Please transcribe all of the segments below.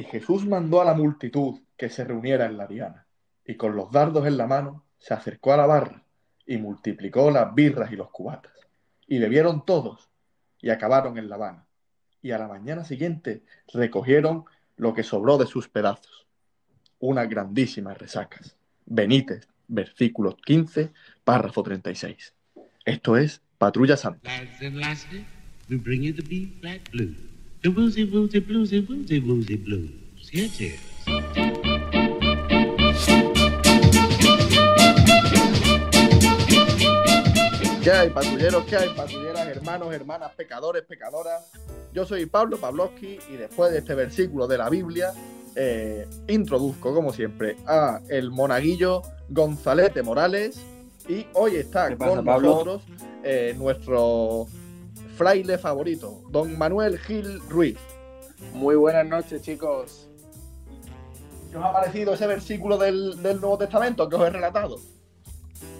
Y Jesús mandó a la multitud que se reuniera en la diana, y con los dardos en la mano se acercó a la barra y multiplicó las birras y los cubatas. Y bebieron todos y acabaron en La Habana. Y a la mañana siguiente recogieron lo que sobró de sus pedazos. Unas grandísimas resacas. Benítez, versículos 15, párrafo 36. Esto es Patrulla Santa. The woozy woozy bluesy woozy woozy blues. Here it is. ¿Qué hay, patrulleros? ¿Qué hay, patrulleras, hermanos, hermanas, pecadores, pecadoras? Yo soy Pablo Pavlovsky y después de este versículo de la Biblia, eh, introduzco, como siempre, a el monaguillo Gonzalete Morales y hoy está ¿Qué pasa, con Pablo? nosotros eh, nuestro fraile favorito, don Manuel Gil Ruiz. Muy buenas noches, chicos. ¿Qué os ha parecido ese versículo del, del Nuevo Testamento que os he relatado?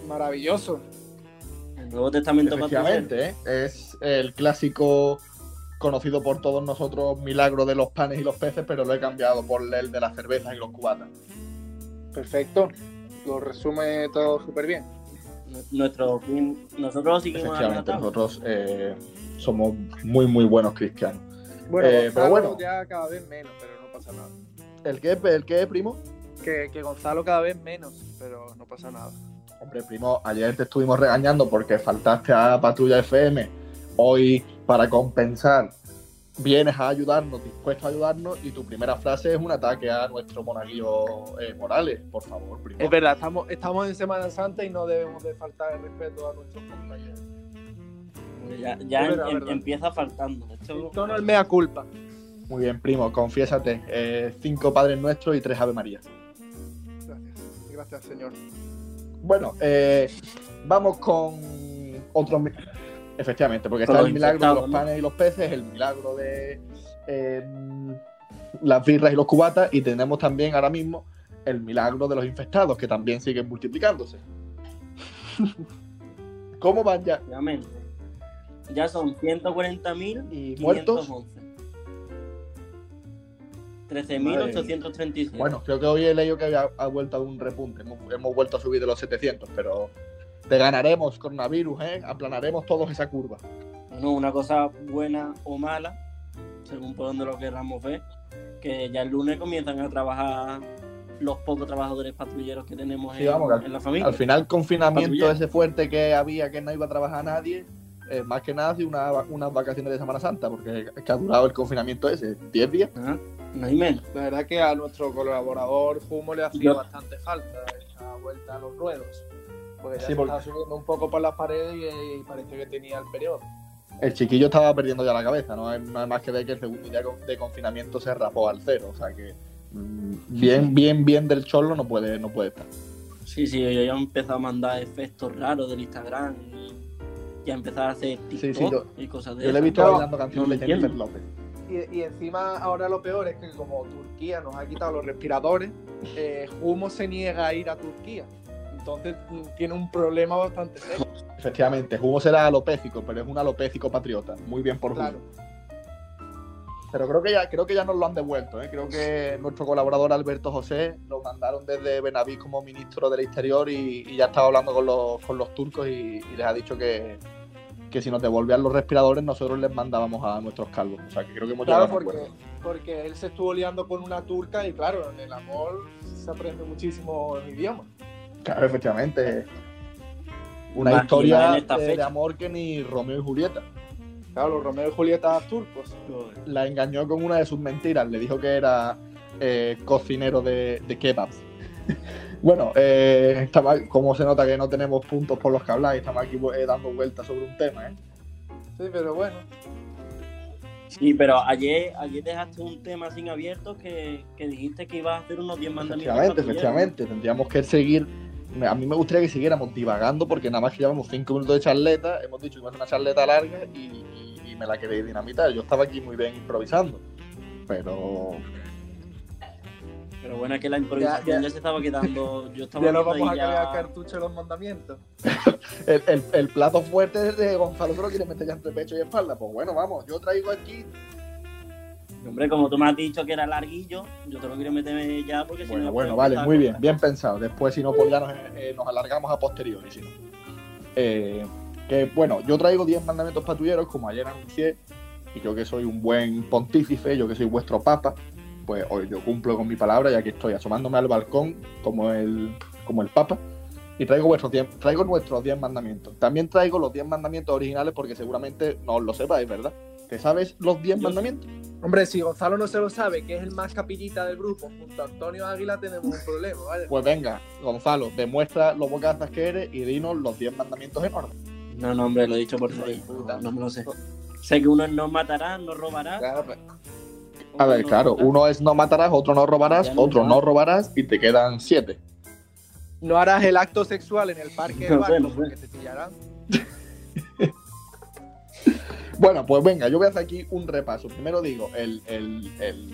Maravilloso. El Nuevo Testamento. Efectivamente, ¿eh? es el clásico conocido por todos nosotros milagro de los panes y los peces, pero lo he cambiado por el de las cervezas y los cubatas. Perfecto. Lo resume todo súper bien. Nuestro, nosotros seguimos Efectivamente, nosotros eh, somos muy, muy buenos cristianos. Bueno, Eh, Gonzalo pero bueno. ya cada vez menos, pero no pasa nada. ¿El qué, el qué, primo? Que, que Gonzalo cada vez menos, pero no pasa nada. Hombre, primo, ayer te estuvimos regañando porque faltaste a Patrulla FM. Hoy, para compensar, vienes a ayudarnos, dispuesto a ayudarnos, y tu primera frase es un ataque a nuestro monaguillo eh, Morales. Por favor, primo. Es verdad, estamos, estamos en Semana Santa y no debemos de faltar el respeto a nuestros compañeros. Ya, em- verdad. empieza faltando. Esto- Esto no es mea culpa. Muy bien, primo, confiésate. Eh, cinco Padres Nuestros y tres Ave María. Gracias. Gracias, señor. Bueno, eh, vamos con otro. Efectivamente, porque está el milagro de los ¿no? panes y los peces, el milagro de eh, las birras y los cubatas, y tenemos también ahora mismo el milagro de los infectados, que también siguen multiplicándose. ¿Cómo van ya? Obviamente. Ya son 140.000 ¿Y muertos? 13.837. Bueno, creo que hoy he leído que había ha vuelto a un repunte. Hemos, hemos vuelto a subir de los 700, pero te ganaremos, coronavirus, ¿eh? Aplanaremos todos esa curva. Bueno, una cosa buena o mala, según por donde lo queramos ver, que ya el lunes comienzan a trabajar los pocos trabajadores patrulleros que tenemos Sí, en, vamos, al- la familia. Al final, confinamiento ese fuerte que había que no iba a trabajar nadie, eh, más que nada, ha sido una, unas vacaciones de Semana Santa, porque es que ha durado el confinamiento ese, 10 días. Ajá, no hay menos. La verdad que a nuestro colaborador Fumo le hacía Yo- bastante falta esa vuelta a los ruedos. Porque ya Sí, se porque- estaba subiendo un poco por las paredes y, y parecía que tenía el periodo. El chiquillo estaba perdiendo ya la cabeza, no hay, más que ver que el segundo día de confinamiento se rapó al cero, o sea que mm, bien, bien, bien del cholo no puede, no puede estar. Sí, sí, yo ya he empezado a mandar efectos raros del Instagram y ya empezar a hacer TikTok Sí, sí, yo- y cosas de Yo le he visto bailando canciones de Jennifer. López. Y, y encima ahora lo peor es que como Turquía nos ha quitado los respiradores, eh, Humo se niega a ir a Turquía. Entonces mm, tiene un problema bastante serio. Efectivamente, Hugo será alopécico, pero es un alopécico patriota. Muy bien por. Claro. Pero creo que ya, creo que ya nos lo han devuelto. ¿eh? Creo que nuestro colaborador Alberto José lo mandaron desde Benaví como ministro del Exterior y, y ya estaba hablando con los, con los turcos y, y les ha dicho que, que si nos devolvían los respiradores nosotros les mandábamos a nuestros calvos. O sea que creo que hemos Claro, llegado a porque, acuerdo. porque él se estuvo liando con una turca y claro, en el amor se aprende muchísimo el idioma. Claro, efectivamente. Una más historia en esta de, de amor que ni Romeo y Julieta. Claro, Romeo y Julieta turcos. La engañó con una de sus mentiras. Le dijo que era eh, cocinero de, de kebabs. bueno, eh, estaba, como se nota que no tenemos puntos por los que hablar y estamos aquí eh, dando vueltas sobre un tema, ¿eh? Sí, pero bueno. Sí, pero ayer, ayer dejaste un tema sin abierto que, que dijiste que ibas a hacer unos 10 mandamientos. Efectivamente, efectivamente. Tendríamos que seguir. A mí me gustaría que siguiéramos divagando porque nada más que llevamos cinco minutos de charleta, hemos dicho que iba a ser una charleta larga y me la queréis dinamitar. Yo estaba aquí muy bien improvisando, pero Pero bueno, es que la improvisación Ya, ya, ya. se estaba quedando. Yo estaba Ya nos viendo vamos a ya- cartucho de los mandamientos. el, el- el plato fuerte de Gonzalo se lo quiere meter ya entre pecho y espalda. Pues bueno, vamos, yo traigo aquí Hombre, como tú me has dicho que era larguillo, yo te lo quiero meter ya porque si Bueno, no. bueno, pues, vale, muy bien, bien pensado. Después, si no, pues ya nos, eh, nos alargamos a posteriori. Si no. Eh, que bueno, yo traigo 10 mandamientos patrulleros, como ayer anuncié, y yo que soy un buen pontífice, yo que soy vuestro papa, pues hoy yo cumplo con mi palabra, ya que estoy asomándome al balcón como el, como el papa, y traigo, vuestros 10 traigo nuestros 10 mandamientos. También traigo los 10 mandamientos originales porque seguramente no os lo sepáis, ¿verdad? ¿Te sabes los 10 Yo- mandamientos? Hombre, si Gonzalo no se lo sabe, que es el más capillita del grupo, junto a Antonio Águila tenemos un problema, ¿vale? Pues venga, Gonzalo, demuestra lo bocazas que eres y dinos los 10 mandamientos en orden. No, no, hombre, lo he dicho por ahí. No me lo sé. Sé que uno es no matará, no robará. A otro ver, no claro, uno es no matarás, otro no robarás, otro no robarás y te quedan siete. No harás el acto sexual en el parque de No sé, barco no sé. porque te pillarán. Bueno, pues venga, yo voy a hacer aquí un repaso. Primero digo el, el, el,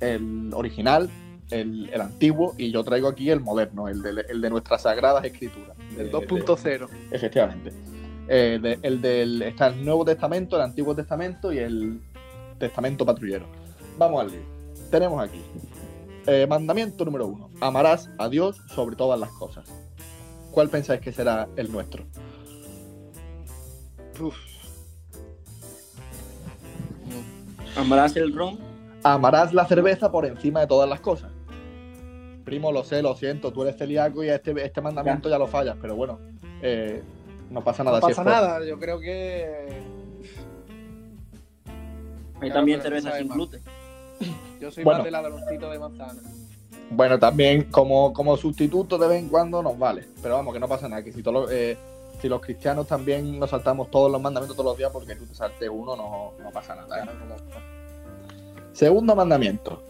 el original, el, el antiguo, y yo traigo aquí el moderno, el de, el de nuestras sagradas escrituras. El De- 2.0. de- efectivamente. Eh, de- el del, está el Nuevo Testamento, el Antiguo Testamento y el Testamento Patrullero. Vamos al. Tenemos aquí. eh, mandamiento número uno. Amarás a Dios sobre todas las cosas. ¿Cuál pensáis que será el nuestro? Amarás el ron. Amarás la cerveza por encima de todas las cosas. Primo, lo sé, lo siento, tú eres celíaco y este, este mandamiento ya, lo fallas, pero bueno, eh, no pasa nada. No si pasa por- nada, yo creo que Hay Claro, también cerveza sin gluten. yo soy Bueno. más del ladroncito de manzana. Bueno, también como, como sustituto de vez en cuando nos vale. Pero vamos, que no pasa nada. Que si, todos los- eh, si los cristianos también nos saltamos todos los mandamientos todos los días, porque tú te saltes uno, no, no pasa nada. ¿eh? Segundo mandamiento.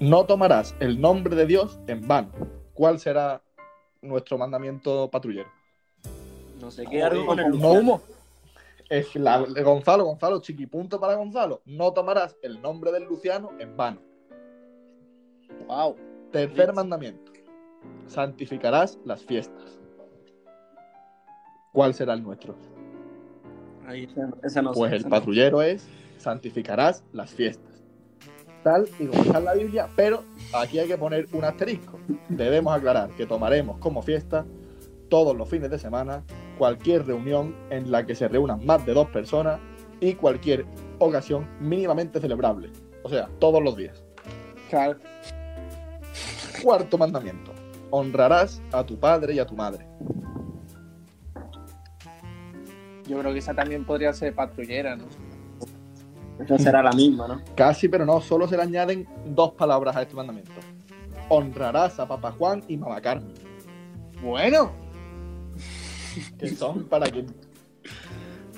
No tomarás el nombre de Dios en vano. ¿Cuál será nuestro mandamiento patrullero? No sé qué algo con el no Luciano. humo. Es la, Gonzalo, Gonzalo, chiquipunto para Gonzalo. No tomarás el nombre del Luciano en vano. Wow. Tercer mandamiento. Santificarás las fiestas. ¿Cuál será el nuestro? Ahí esa no sé, Pues el esa no. patrullero es santificarás las fiestas. Tal y como está en la Biblia, pero aquí hay que poner un asterisco. Debemos aclarar que tomaremos como fiesta todos los fines de semana, cualquier reunión en la que se reúnan más de dos personas y cualquier ocasión mínimamente celebrable. O sea, todos los días. Claro. Cuarto mandamiento. Honrarás a tu padre y a tu madre. Yo creo que esa también podría ser patrullera, ¿no? Esa será la misma, ¿no? Casi, pero no, solo se le añaden dos palabras a este mandamiento. Honrarás a papá Juan y mamá Carmen, Bueno, que son para quien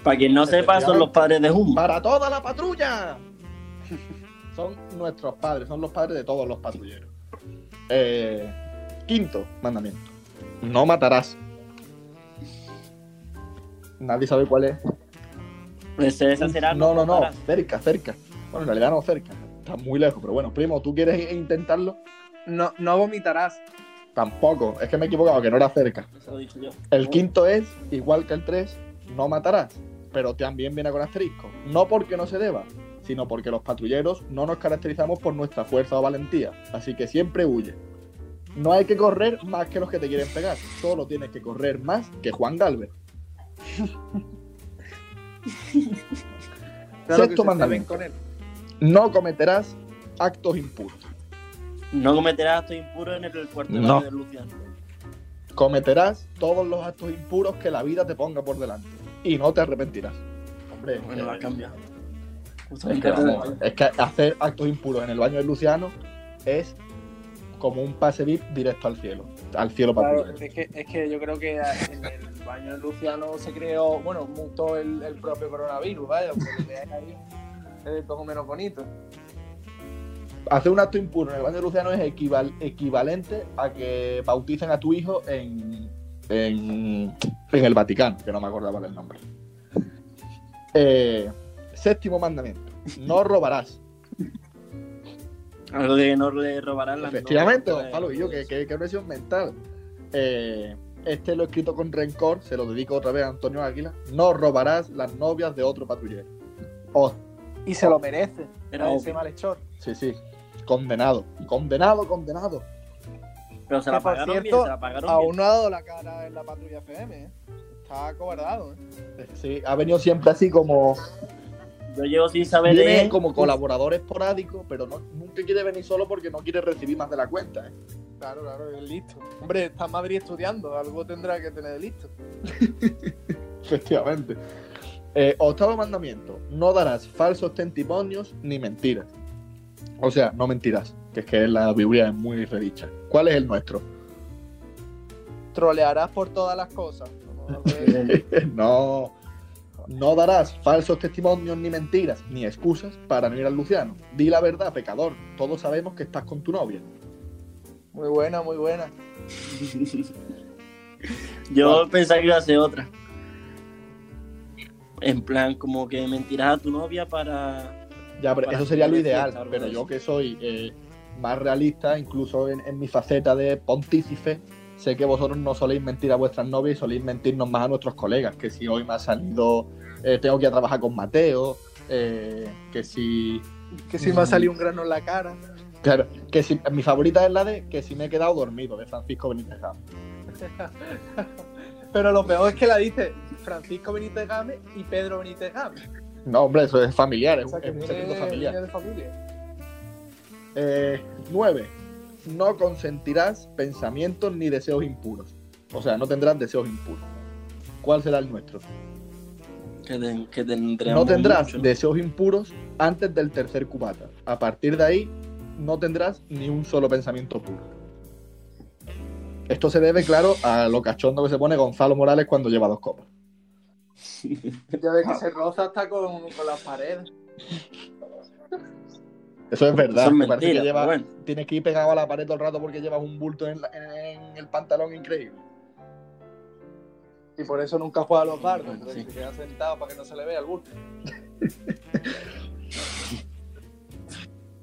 Para quien no sepa, son los padres de Humo. ¡Para toda la patrulla! Son nuestros padres, son los padres de todos los patrulleros. Eh, quinto mandamiento. No matarás. Nadie sabe cuál es. Esa será No, no, no. Cerca, cerca. Bueno, en realidad no cerca. Está muy lejos, pero bueno, primo, ¿tú quieres intentarlo? no, no vomitarás. Tampoco. Es que me he equivocado, que no era cerca. Eso lo he dicho yo. El quinto es, igual que el 3, no matarás, pero también viene con asterisco. No porque no se deba, sino porque los patrulleros no nos caracterizamos por nuestra fuerza o valentía, así que siempre huye. No hay que correr más que los que te quieren pegar, solo tienes que correr más que Juan Galvez. Claro Sexto que mandamiento. con él. No cometerás actos impuros. No cometerás actos impuros en el cuarto No. baño de Luciano. Cometerás todos los actos impuros que la vida te ponga por delante y no te arrepentirás. Hombre, Bueno, lo has cambiado. Es que, vamos, es que hacer actos impuros en el baño de Luciano es como un pase VIP directo al cielo, al cielo Claro, patrullero. es que, es que yo creo que en el baño de Luciano se creó, bueno, mutó el, el propio coronavirus, vaya, porque ahí es todo menos bonito. Hacer un acto impuro en el baño de Luciano es equival- equivalente a que bauticen a tu hijo en, en, en el Vaticano, que no me acordaba del nombre. Eh, séptimo mandamiento, no robarás. Algo de no le robarán las Efectivamente, Gonzalo, y yo, que, que, que presión mental. Eh, este lo he escrito con rencor, se lo dedico otra vez a Antonio Águila. No robarás las novias de otro patrullero. O Y se lo merece. Era ese malhechor. Sí, sí. Condenado. Condenado, condenado. Pero se la pagaron bien, cierto, se la pagaron Aún bien. no ha dado la cara en la patrulla FM, ¿eh? Está acobardado, ¿eh? Sí, ha venido siempre así como. Yo llevo sin saber de Viene él. como colaborador esporádico, pero no, nunca quiere venir solo porque no quiere recibir más de la cuenta. ¿eh? Claro, claro, es listo. Hombre, está en Madrid estudiando, algo tendrá que tener listo. Efectivamente. Eh, octavo mandamiento: no darás falsos testimonios ni mentiras. O sea, no mentirás, que es que la Biblia es muy redicha. ¿Cuál es el nuestro? Trolearás por todas las cosas. No, no, darás falsos testimonios ni mentiras ni excusas para no ir al Luciano. Di la verdad, pecador. Todos sabemos que estás con tu novia. Muy buena, muy buena. Yo pensaba que iba a ser otra. En plan, como que mentirás a tu novia para. Ya, pero Para eso sería lo ideal. fiesta, Pero yo que soy eh, más realista, incluso en, en mi faceta de pontífice, sé que vosotros no soléis mentir a vuestras novias y soléis mentirnos más a nuestros colegas. Que si hoy me ha salido, eh, tengo que ir a trabajar con Mateo, eh, que si. Que si me ha salido un grano en la cara. Claro, que si. Mi favorita es la de que si me he quedado dormido, de Francisco Benítez Gámez. Pero lo peor es que la dice Francisco Benítez Gámez y Pedro Benítez Gámez. No, hombre, eso es familiar, es O sea, es un secreto familiar. de familia. Eh, 9. No consentirás pensamientos ni deseos impuros. O sea, no tendrás deseos impuros. ¿Cuál será el nuestro? Que, ten- que tendremos No tendrás mucho. deseos impuros antes del tercer cubata. A partir de ahí, no tendrás ni un solo pensamiento puro. Esto se debe, claro, a lo cachondo que se pone Gonzalo Morales cuando lleva dos copas. Ya ves que se roza hasta con, con las paredes. Eso es verdad. Parece que lleva- bueno. Tienes que ir pegado a la pared todo el rato porque llevas un bulto en, la- en el pantalón increíble. Y por eso nunca juega a los bardos. Bueno, sí. se queda sentado para que no se le vea el bulto.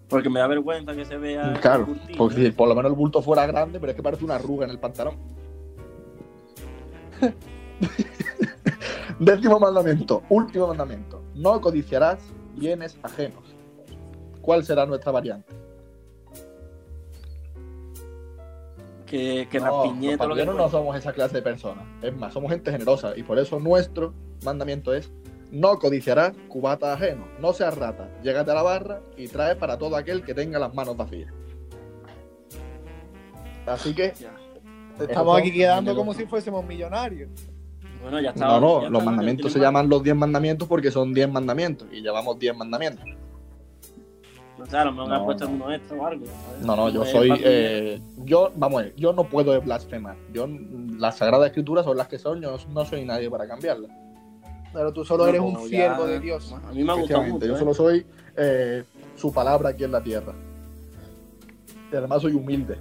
Porque me da vergüenza que se vea. Claro, el curtido, porque si por lo menos el bulto fuera grande, pero es que parece una arruga en el pantalón. Décimo mandamiento, último mandamiento. No codiciarás bienes ajenos. ¿Cuál será nuestra variante? Que, que no, las los piñetas, lo que patriotas no somos esa clase de personas. Es más, somos gente generosa y por eso nuestro mandamiento es no codiciarás cubata ajeno. No seas rata. Llégate a la barra y trae para todo aquel que tenga las manos vacías. Así que Ya. Estamos aquí quedando como si fuésemos millonarios. Bueno, ya está. No, no, ya los mandamientos se llaman los 10 mandamientos porque son 10 mandamientos y llevamos 10 mandamientos. Más. O sea, a lo mejor me No, han puesto no. uno extra o algo. ¿sabes? No, no, yo soy. eh, yo, vamos a ver, yo no puedo blasfemar. Yo, las sagradas escrituras son las que son, yo no, no soy nadie para cambiarlas. Pero tú solo no, eres un siervo de Dios. A mí me ha gustado mucho. yo ¿eh? solo soy eh, su palabra aquí en la tierra. Y además soy humilde.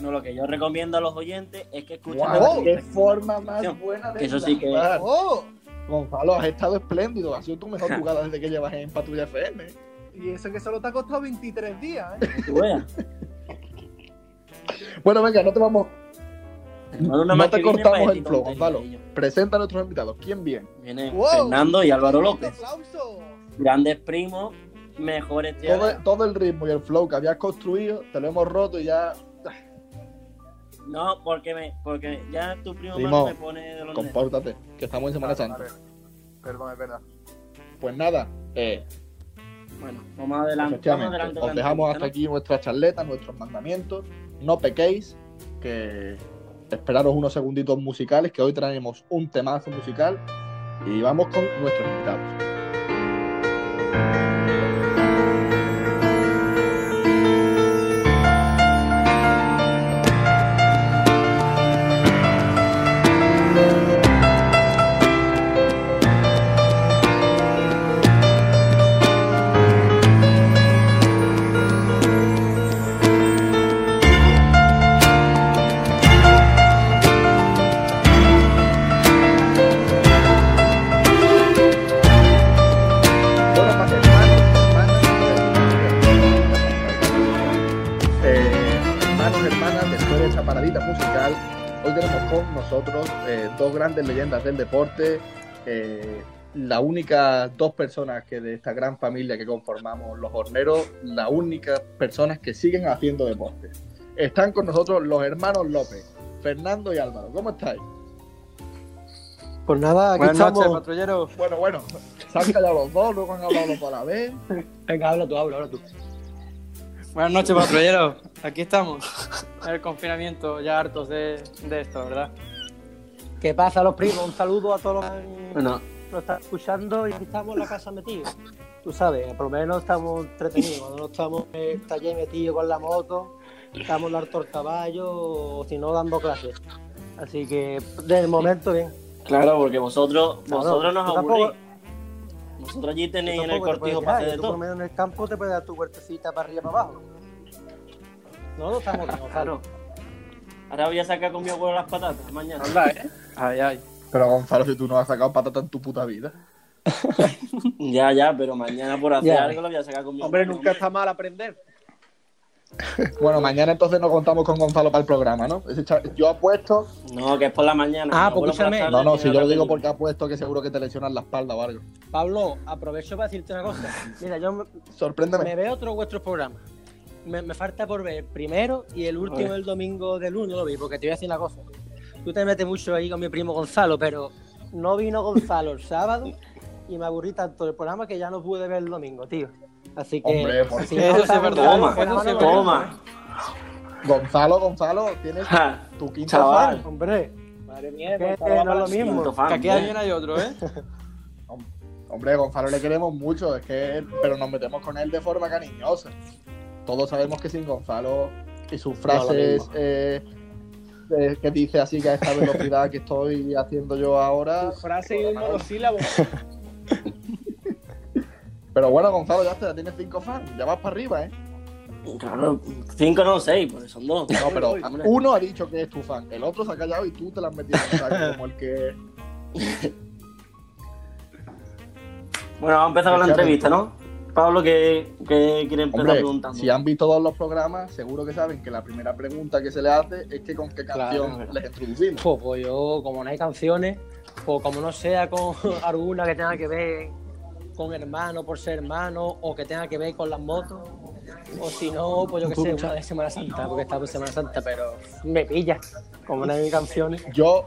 No, lo que yo recomiendo a los oyentes es que escuchen la ¡Qué forma más buena de Que eso sí que- empezar! ¡Oh! Gonzalo, has estado espléndido. Ha sido tu mejor jugada desde que llevas en Patrulla FM. Y eso que solo te ha costado 23 días, ¿eh? Bueno, venga, no te vamos. Una No más te viene cortamos el flow, Gonzalo. Presenta a nuestros invitados. ¿Quién viene? Vienen ¡Wow! Fernando y Álvaro ¡Un López. aplauso! Grandes primos, mejores tíos. Todo, todo el ritmo y el flow que habías construido, te lo hemos roto y ya No, porque me, porque ya tu primo Primo, me pone de los nervios. compórtate, que estamos en Semana Vale, Santa. vale. Perdón, es verdad. Pues nada, eh, Bueno, vamos adelante. Vamos efectivamente, adelante os dejamos hasta aquí nuestra charleta, nuestros mandamientos. No pequéis, que esperaros unos segunditos musicales, que hoy traemos un temazo musical y vamos con nuestros invitados. Tenemos con nosotros eh, dos grandes leyendas del deporte, eh, las únicas dos personas que de esta gran familia que conformamos los horneros, las únicas personas que siguen haciendo deporte. Están con nosotros los hermanos López, Fernando y Álvaro. ¿Cómo estáis? Pues nada, aquí Buenas estamos. noches, patrullero. Bueno, bueno, se han callado los dos, luego han hablado a la vez. Venga, habla tú, habla, habla tú. Buenas noches, patrullero. Aquí estamos. En el confinamiento, ya hartos de, de esto, ¿verdad? ¿Qué pasa, los primos? Un saludo a todos los que Bueno, nos están escuchando y aquí estamos en la casa metidos. Tú sabes, por lo menos estamos entretenidos. Cuando no estamos eh, allí metidos con la moto, estamos en el del caballo o si no, dando clases. Así que, de momento, bien. claro, porque vosotros, No, no, vosotros nos tú tampoco- aburrís. Vosotros allí tenéis en el cortijo para hacer de Tú por lo todo. menos en el campo te puedes dar tu huertecita para arriba y para abajo. No, no estamos bien, Gonzalo. Ahora voy a sacar con mi abuelo las patatas mañana. Anda, ¿eh? Ay, ay. Pero Gonzalo, si tú no has sacado patata en tu puta vida. Ya, ya, pero mañana por hacer Ya. algo lo voy a sacar con mi Hombre, abuelo. nunca está mal aprender. Bueno, mañana entonces nos contamos con Gonzalo para el programa, ¿no? Yo apuesto. No, que es por la mañana. Ah, pues escúchame. No, no, si yo lo digo porque apuesto que seguro que te lesionas la espalda o algo. Pablo, aprovecho para decirte una cosa. Mira, yo me, Sorpréndeme. me veo otros vuestros programas. Me, me falta por ver primero y el último el domingo del lunes, no lo vi, porque te voy a decir una cosa. Tú te metes mucho ahí con mi primo Gonzalo, pero no vino Gonzalo el sábado y me aburrí tanto del programa que ya no pude ver el domingo, tío. Así que. Hombre, ¿por si no Eso verdad. Gonzalo, Toma, más no toma. Gonzalo, Gonzalo, tienes Ja, tu quinto Chaval. fan. Hombre, Madre mía, que no es lo mismo. fan, Que aquí bien. alguien hay otro, ¿eh? Hombre, Gonzalo le queremos mucho, es que él- pero nos metemos con él de forma cariñosa. Todos sabemos que sin Gonzalo y sus frases eh, eh, que dice así que a esta velocidad que estoy haciendo yo ahora. Tu frase y un monosílabo. Pero bueno, Gonzalo, ya está, ya tienes cinco fans, ya vas para arriba, ¿eh? Claro, cinco no, seis, porque son dos. No, pero uno ha dicho que es tu fan, el otro se ha callado y tú te la has metido en el saco como el que. Bueno, vamos a empezar con la entrevista, ¿no? Pablo, que, que quiere empezar Hombre, preguntando. si han visto todos los programas, seguro que saben que la primera pregunta que se le hace es que con qué canción Claro. les introducimos. Pues, pues yo, como no hay canciones, o como no sea con alguna que tenga que ver con hermano por ser hermano, o que tenga que ver con las motos, o si no, pues yo qué sé, una de Semana Santa, porque estamos en Semana Santa, pero me pilla, como no hay canciones. Yo,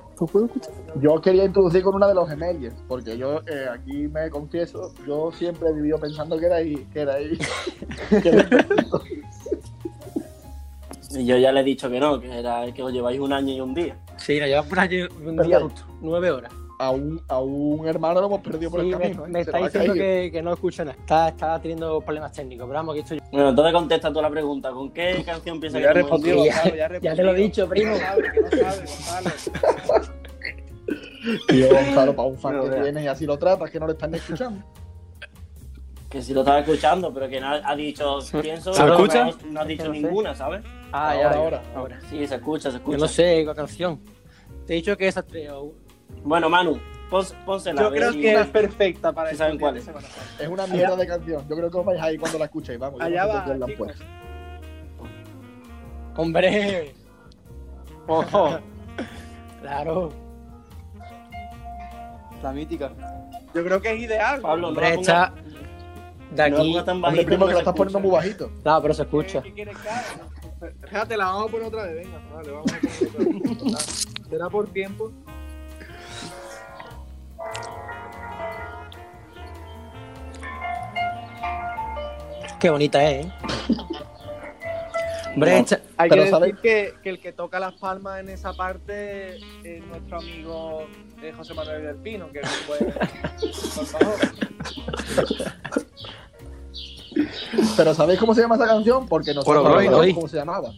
yo quería introducir con una de los gemelos, porque yo eh, aquí me confieso, yo siempre he vivido pensando que era ahí, que era ahí. que Y yo ya le he dicho que no, que era que os lleváis un año y un día. Sí, nos llevamos por allí un día justo, nueve horas. A, un, a un hermano lo hemos perdido por Sí, el camino. ¿eh? me está ha diciendo que, que no escucha nada, está, está teniendo problemas técnicos, pero vamos, aquí estoy yo. Bueno, entonces contesta tú la pregunta. ¿Con qué canción piensas Ya que hoy? Ya- Gonzalo, ya te lo he dicho, primo. Que no sabe, que no sabe, Gonzalo. Tío, Gonzalo, para un fan No, que vea. tienes y así lo tratas, que no le están escuchando. Que si lo estaba escuchando, pero que no ha dicho, pienso, ¿Se no, escucha? no, no has dicho No sé. ninguna, ¿sabes? Ah, Ahora, ya, ahora. ahora. Sí, se escucha, se escucha. Yo no sé qué canción. Te he dicho que esas tres. Bueno, Manu, pons- pónsela. Yo a ver creo que es perfecta para ¿Sí el saben cuál es? Es una mierda de canción. Yo creo que os vais ahí cuando la escuchéis. Vamos, yo Allá no va, la han puesto. ¡Hombre! Ojo, Claro. la mítica. Yo creo que es ideal. Pablo, no Hombre, la pongas esta. De no la aquí. pongas tan Hombre, bajito primo, que no se estás poniendo muy bajito. No, pero se escucha. ¿Qué la vamos a poner otra vez, venga. Vale, vamos a poner otra vez. Será por tiempo. Qué bonita es, ¿eh? Hombre, No. Hay Pero que decir que, que el que toca las palmas en esa parte es nuestro amigo eh, José Manuel del Pino, que puede, por favor. Pero ¿sabéis cómo se llama esa canción? Porque nosotros no sabemos cómo se llamaba.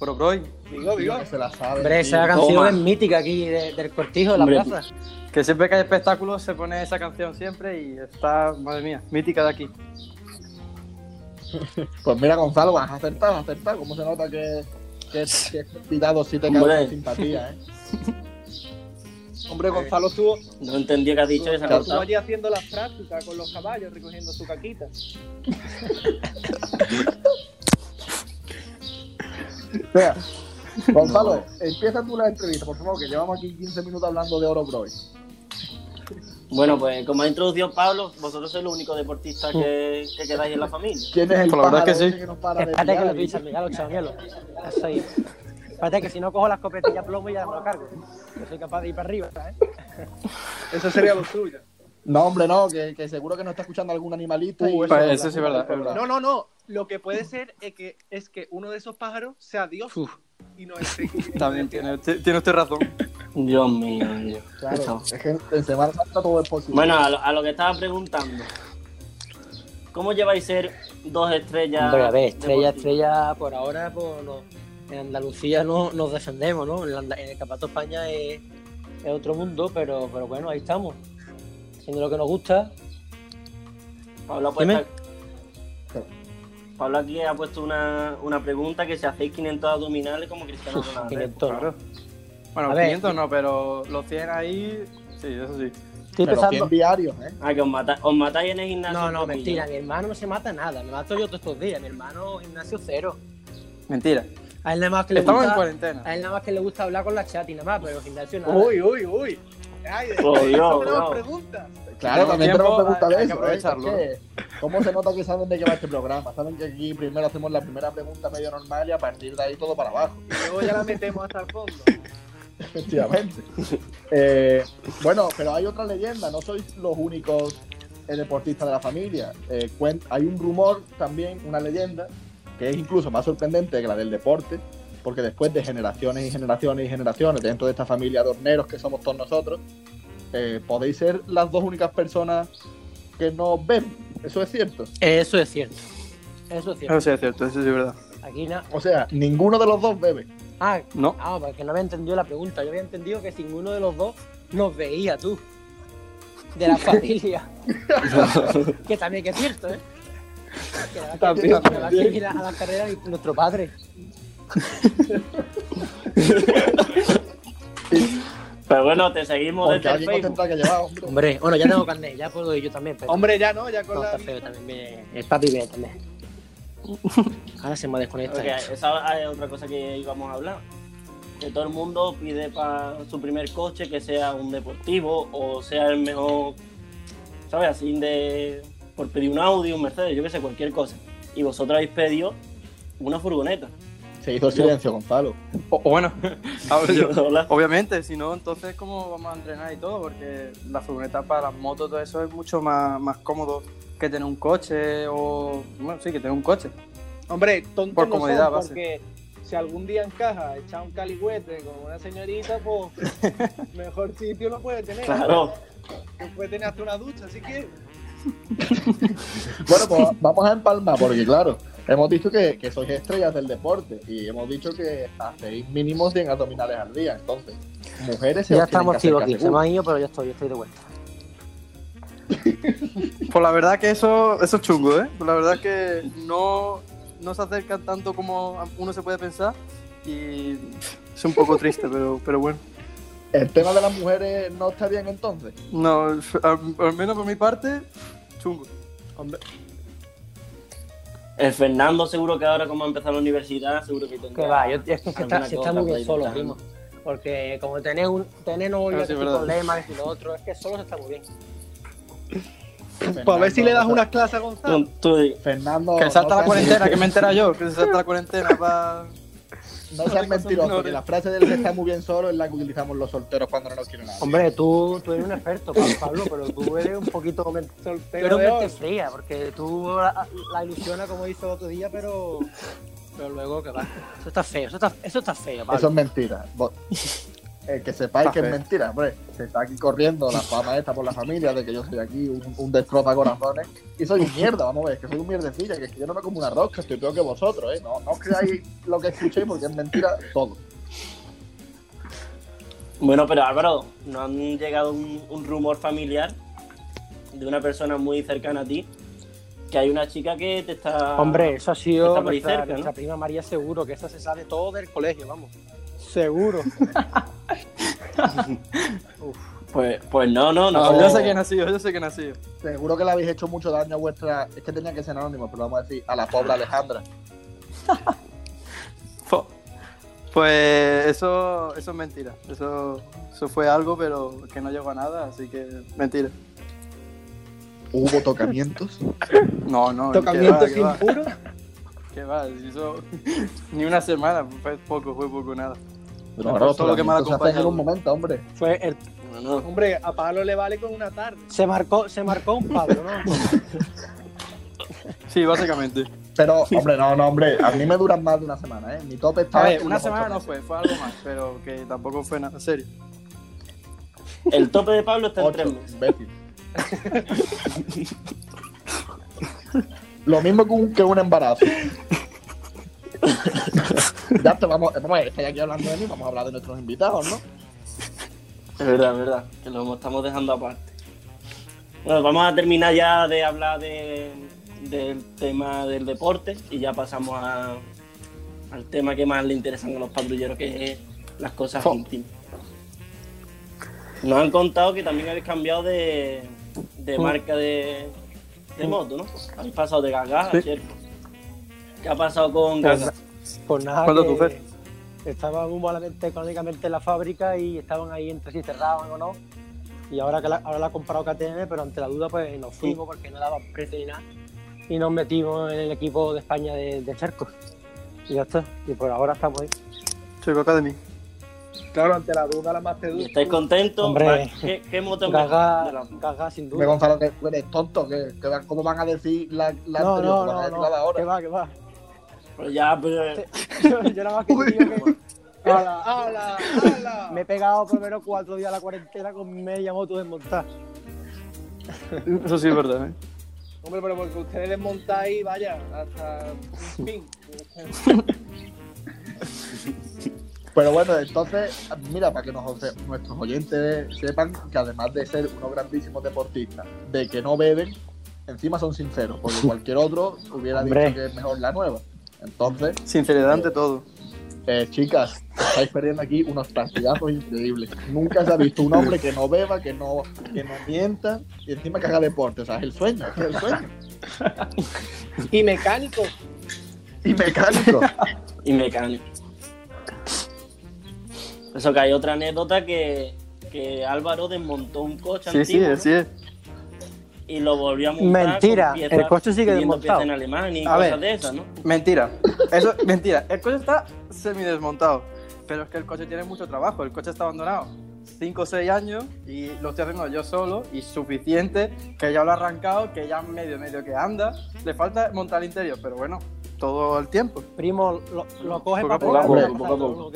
Pero, Broy, Digo, digo. Se la sabe. hombre, esa canción Toma. es mítica aquí de- del cortijo de la Hombre. plaza. que siempre que hay espectáculos se pone esa canción siempre y está, madre mía, mítica de aquí. Pues mira, Gonzalo, has acertado, has acertado. ¿Cómo se nota que, que, que si te causa simpatía, eh? Hombre, Gonzalo estuvo, No entendía que has dicho esa Claro, estuvo cosa. allí haciendo las prácticas con los caballos, recogiendo su caquita. Vea, Gonzalo, empieza tú la entrevista, por favor, que llevamos aquí 15 minutos hablando de Oro Broy. Bueno, pues como ha introducido Pablo, vosotros sois los únicos deportistas que, que quedáis en la familia. ¿Quién es el Pues la verdad es que sí. que nos para de Espérate que lo dices, Miguel, Eso ahí. Espérate que si no cojo las copetillas plomo ya me lo cargo. Yo soy capaz de ir para arriba, ¿sabes? Eso sería lo suyo. No, hombre, no, que, que seguro que no está escuchando algún animalista. y Uh, eso pues es eso sí es verdad, es. No, no, no. Lo que puede ser es que, es que uno de esos pájaros sea Dios Uf. y nos explique. También tiene, tiene usted razón. Dios mío, Dios. Claro, es que en Semana Santa todo es posible. Bueno, a lo, a lo que estaba preguntando. ¿Cómo lleváis ser dos estrellas? Hombre, a ver, estrella, estrella, por ahora, pues no. En Andalucía no, nos defendemos, ¿no? En, la- en el Campeonato de España es, es otro mundo, pero, pero bueno, ahí estamos. Haciendo lo que nos gusta. Pablo, puesto- Pablo aquí ha puesto una, una pregunta que si hacéis 500 abdominales como Cristiano Ronaldo. 500. Claro. Bueno, A ver. 500 no, pero los 100 ahí, sí, eso sí. Estoy Pero pensando. 100 diarios, ¿eh? Ah, que os, mata- os matáis en el gimnasio. No, no, mentira. Mi hermano no se mata nada. Me mato yo todos estos días. Mi hermano, gimnasio cero. Mentira. A él nada más que le Estamos en gusta. cuarentena. A él nada más que le gusta hablar con la chat y nada más, pero gimnasio nada. Uy, uy, uy. Ay, de Oh, Dios, tenemos Dios. preguntas. Claro, también tenemos preguntas de hay que eso. ¿eh? ¿Cómo se nota que saben de qué va este programa? Saben que aquí primero hacemos la primera pregunta medio normal y a partir de ahí todo para abajo. Y luego ya la metemos hasta el fondo. Efectivamente. Eh, bueno, pero hay otra leyenda, no sois los únicos eh, deportistas de la familia. Eh, hay un rumor también, una leyenda, que es incluso más sorprendente que la del deporte, porque después de generaciones y generaciones y generaciones dentro de esta familia de horneros que somos todos nosotros, eh, podéis ser las dos únicas personas que nos ven. ¿Eso es cierto? Eso es cierto. Eso es cierto. Eso sí es cierto, eso sí es verdad. Aquí nada. O sea, ninguno de los dos bebe. Ah, No. ah, porque no había entendido la pregunta. Yo había entendido que ninguno de los dos nos veía tú. De la familia. que también que es cierto, ¿eh? Que la También, que, también. que ir a la carrera de nuestro padre. Pero bueno, te seguimos Porque desde el alguien os Facebook. tendrá que llevar, hombre. Hombre, bueno, ya tengo carnet, ya puedo ir yo también. Pero Hombre, ya no, ya con no, la. está feo también. viene- El papi viene también. Ahora se me desconecta. Ok, esa es otra cosa que íbamos a hablar. Que todo el mundo pide para su primer coche que sea un deportivo o sea el mejor, ¿sabes? Así de. por pedir un Audi, un Mercedes, yo que sé, cualquier cosa. Y vosotros habéis pedido una furgoneta. Se hizo silencio, Gonzalo. O, bueno, hablo yo. Hola. Obviamente, si no, entonces, ¿cómo vamos a entrenar y todo? Porque la furgoneta para las motos, todo eso es mucho más, más cómodo que tener un coche o. Bueno, sí, que tener un coche. Hombre, tonto Por no comodidad, son, base. porque si algún día encaja echar un caligüete con una señorita, pues mejor sitio lo puede tener. Claro. Puede tener hasta una ducha, así que. Bueno, pues vamos a empalmar, porque claro, hemos dicho que, que sois estrellas del deporte y hemos dicho que hacéis mínimo 100 abdominales al día. Entonces, mujeres se Ya estamos acercar aquí. Se me han ido, pero ya estoy, yo estoy de vuelta. Pues la verdad que eso, eso es chungo, ¿eh? Pues la verdad que no, no se acercan tanto como uno se puede pensar y es un poco triste, pero, pero bueno. El tema de las mujeres no está bien entonces. No, al, al menos por mi parte, chungo. El Fernando seguro que ahora como ha empezado la universidad, seguro que tendrá Que va, yo, es que se está, se está muy bien solo, primo. Porque como tener un tener novio, Ah, sí, que y lo otro, es que solo se está muy bien. Pues a ver si le das Fernando, unas clases a Gonzalo. Fernando, Que salta no la cuarentena, que me entera yo, que se salta la cuarentena para... No seas mentiroso, porque la frase del que está muy bien solo es la que utilizamos los solteros cuando no nos quieren nada. Hombre, tú, tú eres un experto, Pa- Pablo, pero tú eres un poquito Soltero de mente hoy. fría, porque tú la, la ilusiona como hizo el otro día, pero pero luego que va. Eso está feo, eso está, eso está feo, Pablo. Eso es mentira. Eh, que sepáis que es mentira, hombre. Se está aquí corriendo la fama esta por la familia de que yo soy aquí un, un destroza corazones. Y soy un mierda, vamos a ver, que soy un mierdecilla, que, es que yo no me como una rosca, estoy peor que vosotros, ¿eh? No, no os creáis lo que escuchéis porque es mentira todo. Bueno, pero Álvaro, ¿no han llegado un, un rumor familiar de una persona muy cercana a ti? Que hay una chica que te está... Hombre, eso ha sido Está por ahí nuestra, cerca, ¿no? nuestra prima María seguro, que esa se sabe todo del colegio, vamos. Seguro. Pues, pues no, no, no. No, yo sé que he nacido, yo sé que he nacido. Seguro que le habéis hecho mucho daño a vuestra. Es que tenía que ser anónimo, pero vamos a decir a la pobre Alejandra. Pues eso, eso es mentira. Eso Eso fue algo, pero que no llegó a nada, así que mentira. Hubo tocamientos. No, no. Tocamiento ¿qué sin va, puro. ¿Qué va? Eso, ni una semana, fue poco, fue poco, nada. Pero los todo lo que me hacen en un momento, hombre. Fue el- Bueno, Hombre, a Pablo le vale con una tarde. se marcó, se marcó un Pablo, ¿no? Sí, básicamente. Pero, hombre, no, no, hombre. A mí me duran más de una semana, ¿eh? Mi tope está. A ver, una semana no fue, fue algo más, pero que tampoco fue nada serio. el tope de Pablo está en tres meses. Lo mismo que un, que un embarazo. Ya te vamos, vamos, aquí hablando de mí, vamos a hablar de nuestros invitados, ¿no? Es verdad, es verdad, que lo estamos dejando aparte. Bueno, vamos a terminar ya de hablar de- del tema del deporte y ya pasamos a- al tema que más le interesan a los patrulleros, que es las cosas Fo. íntimas. Nos han contado que también habéis cambiado de, de Mm. marca de, de moto, ¿no? Habéis pasado de Gaga a. Sherpa. ¿Qué ha pasado con Pues, Gaga? Pues nada, ¿Cuándo tú, Fer? estaban muy malamente económicamente en la fábrica y estaban ahí entre si cerraban o no. Y ahora que la, ahora la ha comprado KTM, pero ante la duda pues nos fuimos porque no daban precio ni nada. Y nos metimos en el equipo de España de, de Charcos. Y ya está. Y por ahora estamos ahí. Chico Academy. Claro, ante la duda la más te ¿Y duda. ¿Estáis contentos? Hombre. ¿Qué, qué moto las- Gaga sin Me duda. Gonzalo, que eres tonto, que, que ¿cómo van a decir la, la No, anterior? no, ¿Cómo van a no, decir no. la de ahora? Que va, que va. Pero ya, pero... Yo, yo nada más que te digo que ¡Hala, hala, hala! me he pegado primero cuatro días a la cuarentena con media moto desmontada. Eso sí es verdad, ¿eh? Hombre, pero porque ustedes desmontáis, vaya, hasta un pin. Pero bueno, entonces, mira, para que nos- nuestros oyentes sepan que además de ser unos grandísimos deportistas, de que no beben, encima son sinceros, porque cualquier otro hubiera Hombre. dicho que es mejor la nueva. Entonces, Sinceridad ante todo. eh, chicas, estáis perdiendo aquí unos partidazos increíbles. Nunca se ha visto un hombre que no beba, que no, que no mienta y encima que haga deporte. O sea, es el sueño, es el sueño. Y mecánico. Y mecánico. y mecánico. Eso que hay otra anécdota que, que Álvaro desmontó un coche Sí, sí, antiguo ¿no? así es. Y lo volvió a montar. Mentira, con piezas- el coche sigue desmontado. en Alemania y A cosas ver. de esas, ¿no? Mentira. Eso, mentira. El coche está semi desmontado. Pero es que el coche tiene mucho trabajo. El coche está abandonado 5 o 6 años y lo estoy haciendo yo solo y suficiente que ya lo he arrancado, que ya medio, medio que anda. Le falta montar el interior, pero bueno, todo el tiempo. Primo lo, lo coge para poco, poco.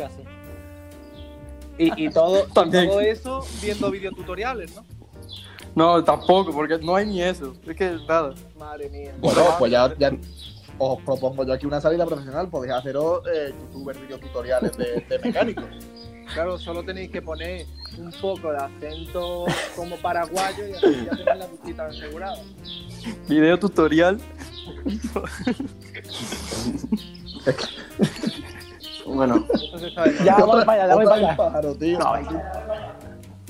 Y, y todo, todo eso viendo videotutoriales, ¿no? No, tampoco, porque no hay ni eso. Es que nada. Madre mía. Bueno, pues ya, ya os propongo yo aquí una salida profesional. Podéis haceros eh, youtuber videotutoriales de, de mecánicos. Claro, solo tenéis que poner un poco de acento como paraguayo y así ya tenéis la visita asegurada. Video tutorial. Bueno. Ya voy para allá, ya voy para allá. pájaro, tío.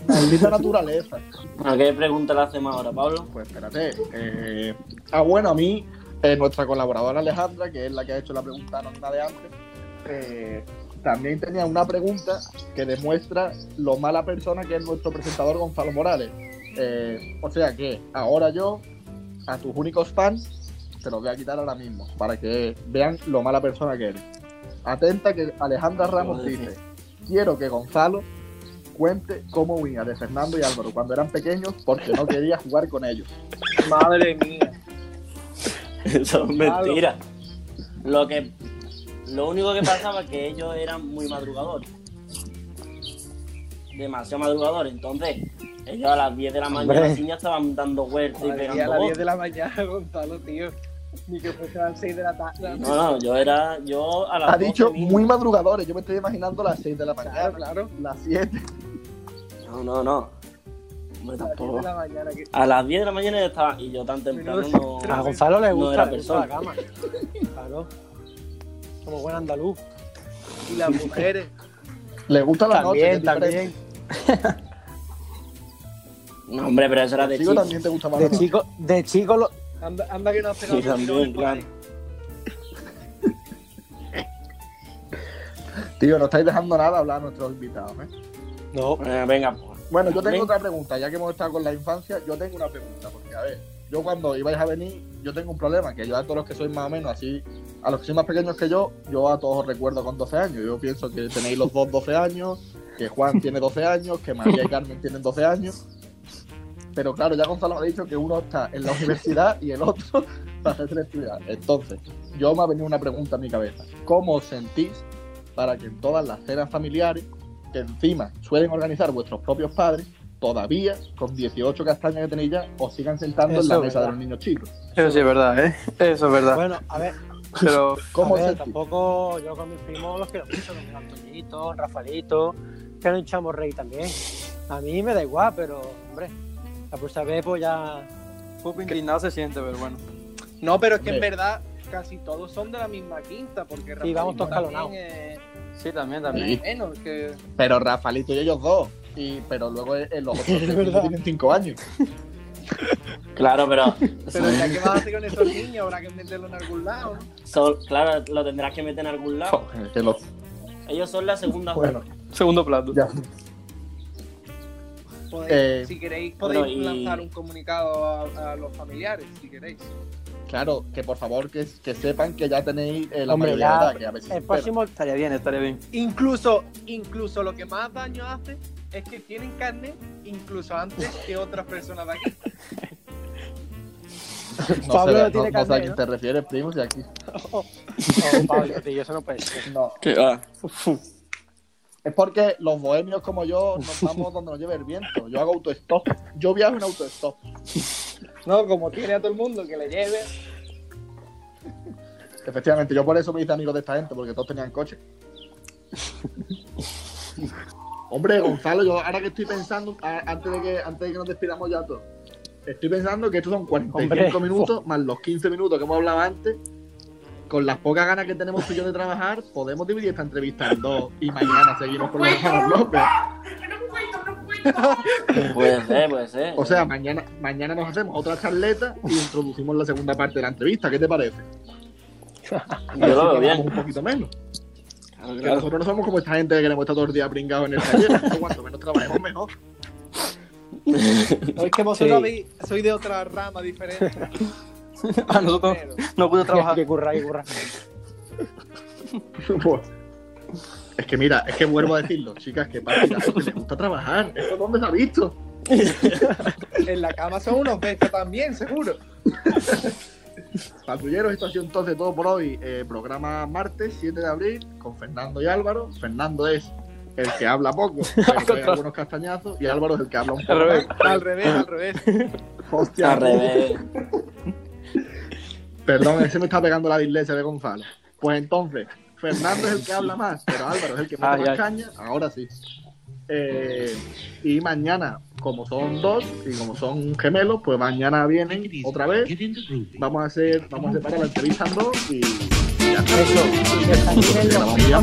Maldita naturaleza. ¿a qué pregunta le hacemos ahora, Pablo? Pues espérate. eh, ah, bueno, a mí, eh, nuestra colaboradora Alejandra, que es la que ha hecho la pregunta anónima de antes, eh, también tenía una pregunta que demuestra lo mala persona que es nuestro presentador Gonzalo Morales. O sea que ahora yo, a tus únicos fans, te los voy a quitar ahora mismo, para que vean lo mala persona que eres. Atenta que Alejandra Ramos dice, quiero que Gonzalo cuente cómo huía de Fernando y Álvaro cuando eran pequeños porque no quería jugar con ellos. Madre mía. Eso es mentira. Lo que lo único que pasaba es que ellos eran muy madrugadores. Demasiado madrugadores. Entonces, ellos a las 10 de la mañana así ya estaban dando vueltas y mía, a pegando las 10 votos. de la mañana, Gonzalo, tío. Ni que fuese a las 6 de la tarde. No, no, yo era, yo a las Ha 12 dicho muy madrugadores. Yo me estoy imaginando las 6 de la mañana, Claro, claro. las 7. No, no, no. Hombre, A las 10 tampoco. de la mañana. Que... A las 10 de la mañana ya estaba. Y yo tan temprano no. A Gonzalo le No gusta, gusta la persona. cama. Claro. Como buen andaluz. Y las mujeres. Le gusta la noche. También, es diferente. también. No, hombre, pero eso era de chico. también te gusta más De la noche. chico, de chico lo, Anda, anda que no hace Sí, nada. también, claro. Tío, no estáis dejando nada hablar a nuestros invitados, ¿eh? No, Eh, venga, pues. Bueno, yo tengo otra pregunta, ya que hemos estado con la infancia, yo tengo una pregunta, porque a ver, yo cuando ibais a venir, yo tengo un problema, que yo a todos los que sois más o menos así, a los que sois más pequeños que yo, yo a todos os recuerdo con 12 años, yo pienso que tenéis los dos 12 años, que Juan tiene 12 años, que María y Carmen tienen 12 años, pero claro, ya Gonzalo ha dicho que uno está en la universidad y el otro para hacer estudiar. Entonces, yo me ha venido una pregunta a mi cabeza, ¿cómo os sentís para que en todas las cenas familiares que encima suelen organizar vuestros propios padres, todavía, con 18 castañas que tenéis ya, os sigan sentando en la es mesa de los niños chicos. Eso sí es verdad, ¿eh? Eso es verdad. bueno, a ver, Pero ¿Cómo a ver, tampoco yo con mis primos los quiero mucho, con Antonito, Rafaelito, que nos hinchamos rey también. A mí me da igual, pero, hombre, la próxima vez pues ya... un poco indignado se siente, pero bueno. No, pero es que en verdad casi todos son de la misma quinta, porque Sí, vamos todos escalonados. también Sí, también, Sí. también. es menos que... Pero Rafaelito y ellos dos. Y, pero luego en los otros Es tres verdad. tienen 5 años. Claro, pero. Pero ya que vas a hacer con esos niños, habrá que meterlo en algún lado, claro, lo tendrás que meter en algún lado. Los- Ellos son la segunda. Bueno, Segundo plato. ya. Podéis- Eh, si queréis, podéis bueno, y- lanzar un comunicado a, a los familiares, si queréis. Claro, que por favor que, que sepan que ya tenéis eh, la Hombre, mayoría de edad, que a veces el próximo... Estaría bien, estaría bien. Incluso, incluso lo que más daño hace es que tienen carne incluso antes que otras personas de aquí. no Pablo sé, no no, tiene no sé a quién ¿no? te refieres, primos, y aquí. Oh, Pablo, tío, eso no puede ser. No. ¿Qué va? Es porque los bohemios como yo nos vamos donde nos lleve el viento. Yo hago autostop. Yo viajo en autostop. No, como tiene a todo el mundo que le lleve. Efectivamente, yo por eso me hice amigo de esta gente, porque todos tenían coche. Hombre, Gonzalo, yo ahora que estoy pensando, a- antes de que, antes de que nos despidamos ya todos, estoy pensando que estos son 45 Hombre. minutos más los 15 minutos que hemos hablado antes. Con las pocas ganas que tenemos tú y yo de trabajar, podemos dividir esta entrevista en dos y mañana seguimos con los hermanos López. Puede ser, puede ser. O sea, mañana, mañana nos hacemos otra charleta y introducimos la segunda parte de la entrevista. ¿Qué te parece? yo lo veo bien. un poquito menos. Claro, nosotros no somos como esta gente que queremos estar todo el día pringados en el taller. Cuanto menos trabajemos, mejor. No, es que vosotros Sí. sois de otra rama diferente. A nosotros no pude Hay trabajar. que currar, hay que currar. Pues, es que mira, es que vuelvo a decirlo, chicas, que para que les gusta trabajar. ¿Eso dónde se ha visto? En la cama son unos bestias también, seguro. Patrulleros, esto ha sido entonces todo por hoy. Eh, programa martes 7 de abril con Fernando y Álvaro. Fernando es el que habla poco, hay algunos castañazos, y Álvaro es el que habla un poco Al revés. Al revés, al revés. Hostia, Al revés. Perdón, ese me está pegando la dislexia de Gonzalo. Pues entonces, Fernando es el que habla más, pero Álvaro es el que manda ay, ah, más caña, ahora sí. Eh, y mañana, como son dos y como son gemelos, pues mañana vienen otra vez. Vamos a hacer, vamos a separar la entrevista dos y ya está. Eso, ya